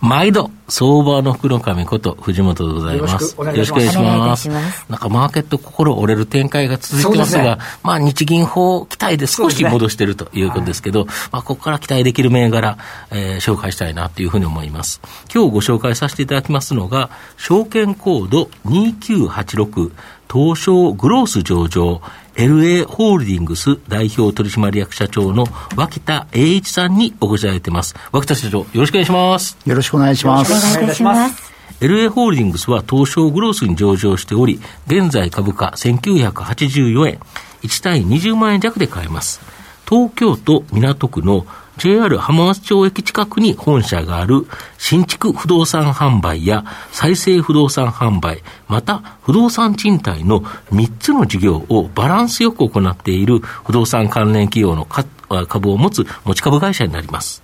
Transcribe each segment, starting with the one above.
毎度、相場の福の神こと藤本でございます。よろしくお願いします。ますなんかマーケット心折れる展開が続いてますが、すね、まあ日銀法期待で少し戻しているということですけど、ねはい、まあここから期待できる銘柄、えー、紹介したいなというふうに思います。今日ご紹介させていただきますのが、証券コード2986東証グロース上場 LA ホールディングス代表取締役社長の脇田栄一さんにお越しいただいています。脇田社長、よろしくお願いします。よろしくお願いします。お願いします。LA ホールディングスは東証グロースに上場しており、現在株価1984円、1単位20万円弱で買えます。東京都港区の JR 浜松町駅近くに本社がある新築不動産販売や再生不動産販売、また不動産賃貸の3つの事業をバランスよく行っている不動産関連企業の株を持つ持ち株会社になります。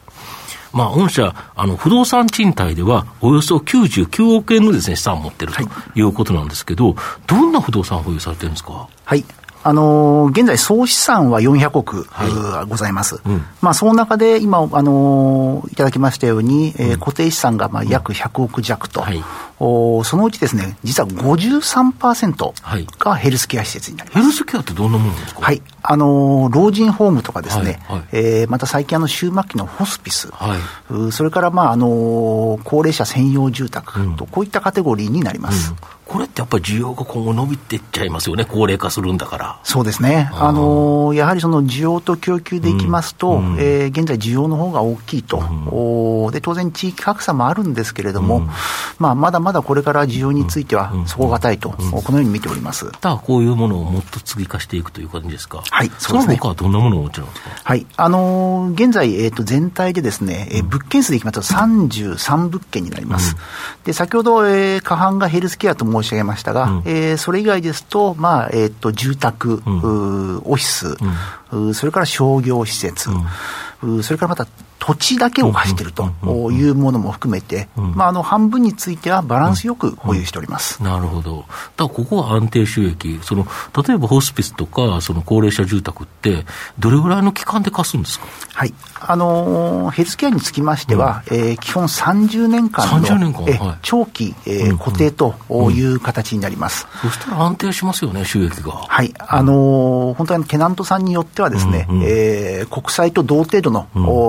まあ、御社、あの、不動産賃貸では、およそ99億円のですね、資産を持っているということなんですけど、はい、どんな不動産を保有されてるんですか？はい。あのー、現在、総資産は400億、はい、ございます。うん、まあ、その中で今、あのー、いただきましたように、えー、固定資産がまあ約100億弱と、はい、おそのうちですね、実は53%がヘルスケア施設になります。ヘルスケアってどんなものですか？はい。あのー、老人ホームとかですね、はい。はい、えー、また最近あの終末期のホスピス、はい、それからまあ、あのー、高齢者専用住宅と、うん、こういったカテゴリーになります。うんこれってやっぱり需要が今後伸びていっちゃいますよね、高齢化するんだから。そうですね。あのやはりその需要と供給でいきますと、うん、えー、現在需要の方が大きいと、うん、で、当然地域格差もあるんですけれども、うん、まあ、まだまだこれから需要については底堅いと、このように見ております。だからこういうものをもっと追加していくという感じですか？はい、そうですね。その他はどんなものをお持ちなんですか？はい。あのー、現在、えっ、ー、と、全体でですね、えー、物件数でいきますと33物件になります。で、先ほど、えー、過半がヘルスケアと申し上げましたが、えー、それ以外ですと、まあ、えっ、ー、と、住宅、うん、オフィス、うん、それから商業施設、うん、それからまた土地だけを貸しているというものも含めて、まあ、あの半分についてはバランスよく保有しております、なるほど、だここは安定収益、その例えばホスピスとか、その高齢者住宅って、どれぐらいの期間で貸すんですか、はい。あのヘルスケアにつきましては、うん、えー、基本30年間の年間、えー、長期、えー、固定という形になります、うん。うん、そしたら安定しますよね、収益が。はい、あのー、本当にテナントさんによってはですね、うんうん、えー、国債と同程度の、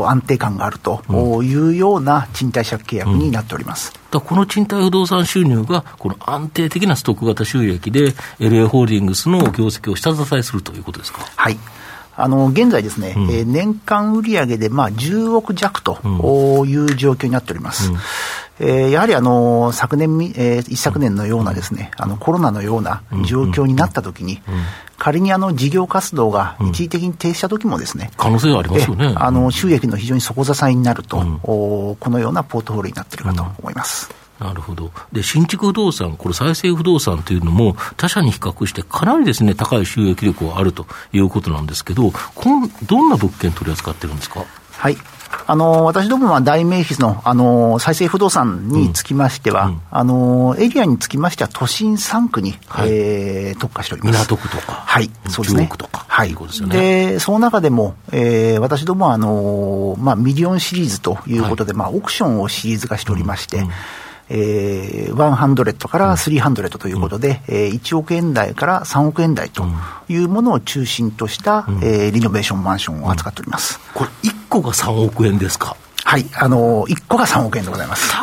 安定感があるというような賃貸借契約になっております。だこの賃貸不動産収入が、この安定的なストック型収益で、LA ホールディングスの業績を下支えするということですか？はいあの現在ですね、うん、えー、年間売上でまあ10億弱という状況になっております。うんえー、やはりあの昨年、えー、一昨年のようなですね、あのコロナのような状況になったときに、仮にあの事業活動が一時的に停止したときもですね、可能性はありますよね。あの収益の非常に底支えになると、このようなポートフォリオになっているかと思います。なるほど。で、新築不動産、これ再生不動産というのも、他社に比較してかなりですね、高い収益力があるということなんですけど、こんどんな物件取り扱ってるんですか？はい。あの私どもは代名詞のあの再生不動産につきましては、うん、あのエリアにつきましては、都心3区に、はい、えー、特化しております。港区とか、はい、そうですね。区とか、はい、で、ね、その中でも、えー、私どもはあの、まあ、ミリオンシリーズということで、はい、まあ、オークションをシリーズ化しておりまして、うんうんえー、100から300ということで、うん、えー、1億円台から3億円台というものを中心とした、うん、えー、リノベーションマンションを扱っております。これ、1個が3億円ですか？はい、あのー、1個が3億円でございます。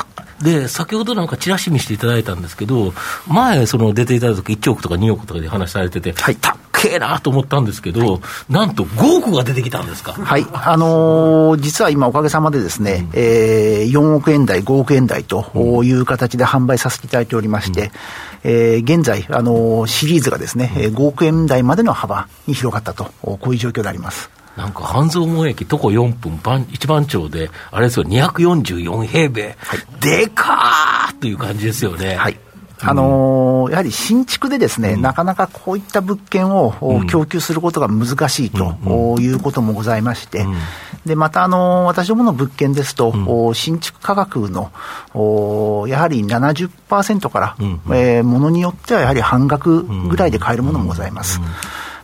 で、先ほどなんかチラシ見していただいたんですけど、前、その出ていただいた時1億とか2億とかで話されてて、はい、たっけえなと思ったんですけど、はい、なんと5億が出てきたんですか？はい、あのー、実は今、おかげさまでですね、うん、えー、4億円台、5億円台という形で販売させていただいておりまして、うん、えー、現在、あのー、シリーズがですね、5億円台までの幅に広がったと、こういう状況であります。なんか半蔵門駅、徒歩4分番、一番町で、あれですよ、244平米、はい、でかーという感じですよね。はいあのー、やはり新築でですね、うん、なかなかこういった物件を、うん、供給することが難しいと、うん、いうこともございまして、で、また、あのー、私どもの物件ですと、新築価格の、やはり70%から、うん、えー、ものによってはやはり半額ぐらいで買えるものもございます。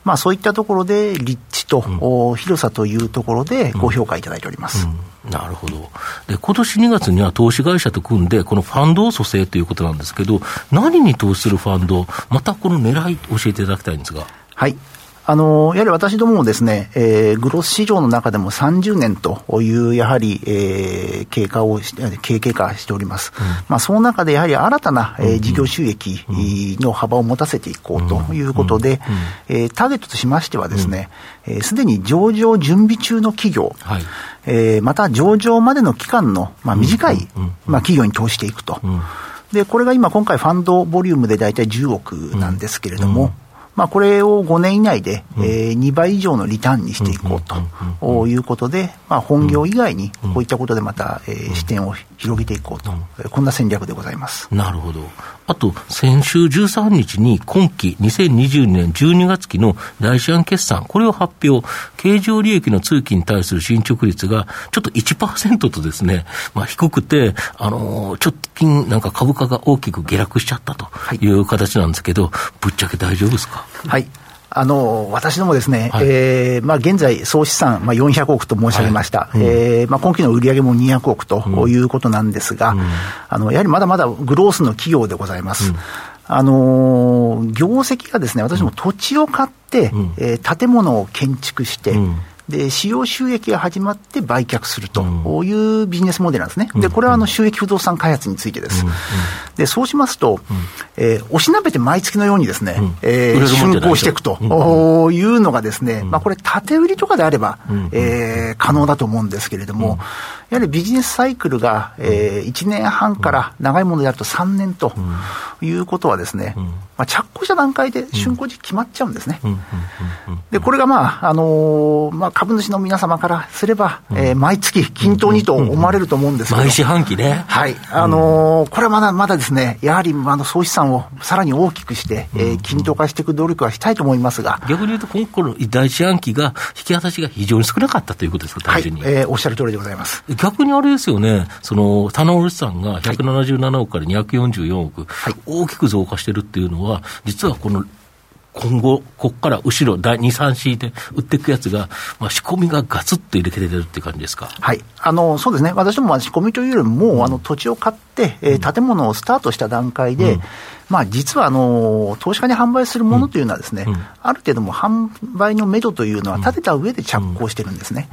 まあ、そういったところで、立地と、うん、広さというところで、ご評価いただいております。うん、なるほど。で、今年2月には投資会社と組んで、このファンドを蘇生ということなんですけど、何に投資するファンド、またこの狙い、教えていただきたいんですが。はい。あの、やはり私どももですね、えー、グロス市場の中でも30年という、やはり、えー、経過をし、経経過しております。うん、まあ、その中でやはり新たな、えー、事業収益の幅を持たせていこうということで、えー、ターゲットとしましてはですね、す、で、に上場準備中の企業、はい、えー、また上場までの期間の、まあ、短い、まあ、企業に投資していくと。で、これが今、今回、ファンドボリュームで大体10億なんですけれども、まあ、これを5年以内で、うん、えー、2倍以上のリターンにしていこうということで、まあ、本業以外にこういったことでまた、えー、視点を広げていこうと、こんな戦略でございます。なるほど。あと、先週13日に今期2022年12月期の第四案決算、これを発表、経常利益の通期に対する進捗率がちょっと1%とですね、まあ、低くて、あのー、直近なんか株価が大きく下落しちゃったとい。う形なんですけど、はい、ぶっちゃけ大丈夫ですか？はい。あの、私どもですね、はい、えー、まあ、現在、総資産、まあ、400億と申し上げました。はい、えー、まあ、今期の売上も200億ということなんですが、うん、あの、やはりまだまだグロースの企業でございます。うん。あの業績がですね、私も土地を買って、うん、えー、建物を建築して、うん、で、使用収益が始まって売却するというビジネスモデルなんですね。で、これはあの収益不動産開発についてです。で、そうしますと、えー、おしなべて毎月のようにですね、えー、竣工していくと。いうのがですね、まあこれ、縦売りとかであれば、えー、可能だと思うんですけれども、やはりビジネスサイクルが、えー、1年半から長いものであると3年ということはですね、まあ、着工した段階で竣工時期決まっちゃうんですね。で、これがまあ、あのー、まあ、株主の皆様からすれば、えー、毎月均等にと思われると思うんですけど。毎四半期ね。はい。あのー、これはまだまだですね、やはりあの総資産をさらに大きくして、えー、均等化していく努力はしたいと思いますが。逆に言うと、今後の第一半期が、引き渡しが非常に少なかったということですか、単純に。はい、えー、おっしゃる通りでございます。逆にあれですよね、その棚卸さんが177億から244億、はい、大きく増加してるっていうのは、実はこの今後、ここから後ろ、第2、3敷いて売っていくやつが、まあ、仕込みがガツッと入れてるっていう感じですか？はい。あの、そうですね。私どもは仕込みというよりも、うん、あの、土地を買って、えー、建物をスタートした段階で、うん、まあ、実は、あの、投資家に販売するものというのはですね、うん、ある程度も販売のめどというのは立てた上で着工してるんですね。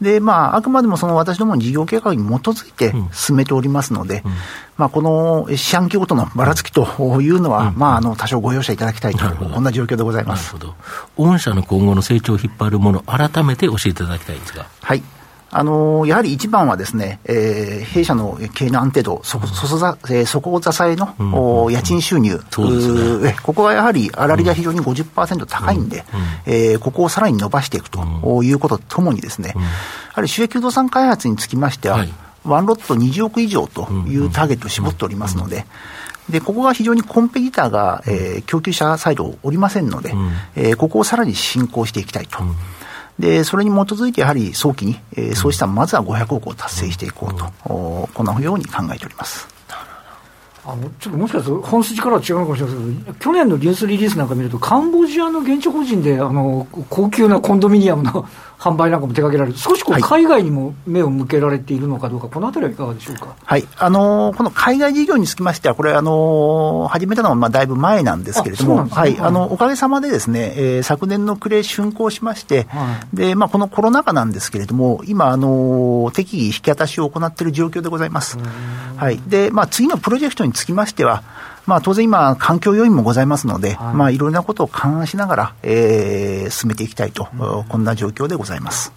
で、まあ、あくまでもその私どもの事業計画に基づいて進めておりますので、うん、まあ、この四半期ごとのばらつきというのは、うん、まあ、あの、多少ご容赦いただきたいと、こんな状況でございます。なるほど。御社の今後の成長を引っ張るもの、改めて教えていただきたいんですが。はい。あのやはり一番はですね、えー、弊社の経営の安定度、そこ、そそざ、えー、底支えの、うん、家賃収入、うんね、ここはやはり、粗利が非常に50%高いんで、うん、えー、ここをさらに伸ばしていくということとともにですね、やはり収益不動産開発につきましては、はい、ワンロット20億以上というターゲットを絞っておりますので、で、ここが非常にコンペティターが、えー、供給者サイドおりませんので、うん、えー、ここをさらに進行していきたいと。で、それに基づいてやはり早期に、えー、そうしたまずは500億を達成していこうと、うん、このように考えております。あのちょっともしかすると本筋からは違うかもしれませんけど、去年のニュースリリースなんか見ると、カンボジアの現地法人であの高級なコンドミニアムの販売なんかも手掛けられる、少しこう海外にも目を向けられているのかどうか、このあたりはいかがでしょうか、はい。あのー、この海外事業につきましては、これ、あのー、始めたのはまあだいぶ前なんですけれども、ね、はい、あのおかげさまでですね、えー、昨年の暮れ、竣工しまして、はい、でまあ、このコロナ禍なんですけれども、今、あのー、適宜引き渡しを行っている状況でございます。はい。でまあ、次のプロジェクトにつきましては、まあ、当然今、環境要因もございますので、はいまあ、いろいろなことを勘案しながら、えー、進めていきたいと、うん、こんな状況でございます。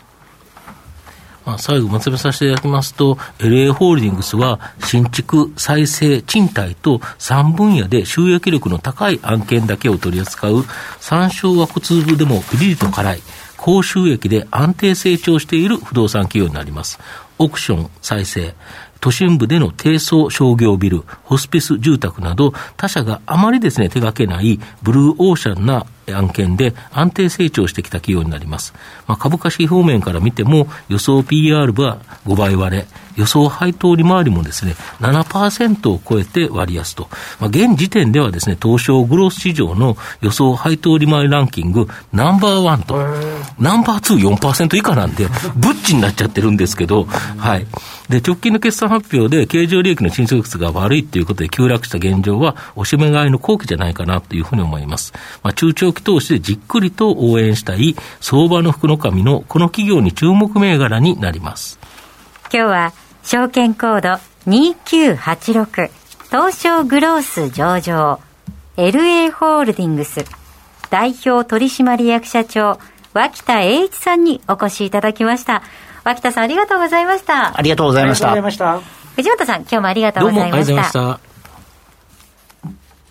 まあ、最後まとめさせていただきますと、LA ホールディングスは新築、再生、賃貸と3分野で収益力の高い案件だけを取り扱う参照は小粒でもピリリと辛い、高収益で安定成長している不動産企業になります。オークション、再生、都心部での低層商業ビル、ホスピス住宅など、他社があまりですね、手掛けないブルーオーシャンな案件で安定成長してきた企業になります。まあ、株価指標面から見ても、予想 PR は5倍割れ、予想配当利回りもですね、7%を超えて割安と。まあ、現時点ではですね、東証グロース市場の予想配当利回りランキングナンバーワンと、ナンバーツー4%以下なんで、ブッチになっちゃってるんですけど、はい。で、直近の決算発表で経常利益の進捗率が悪いということで急落した現状は、おしめ買いの後期じゃないかなというふうに思います。まあ、中長期投資でじっくりと応援したい相場の福の神のこの企業に注目銘柄になります。今日は証券コード2986東証グロース上場 LA ホールディングス代表取締役社長脇田栄一さんにお越しいただきました。脇田さんありがとうございました。ありがとうございました。藤本さん今日もありがとうございました。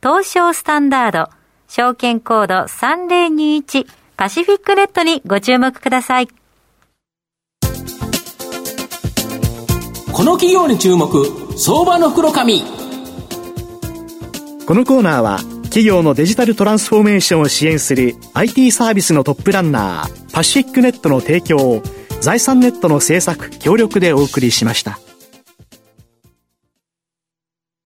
東証スタンダード、証券コード3021パシフィックネットにご注目ください。この企業に注目相場の袋紙このコーナーは企業のデジタルトランスフォーメーションを支援する IT サービスのトップランナーパシフィックネットの提供を財産ネットの政策協力でお送りしました。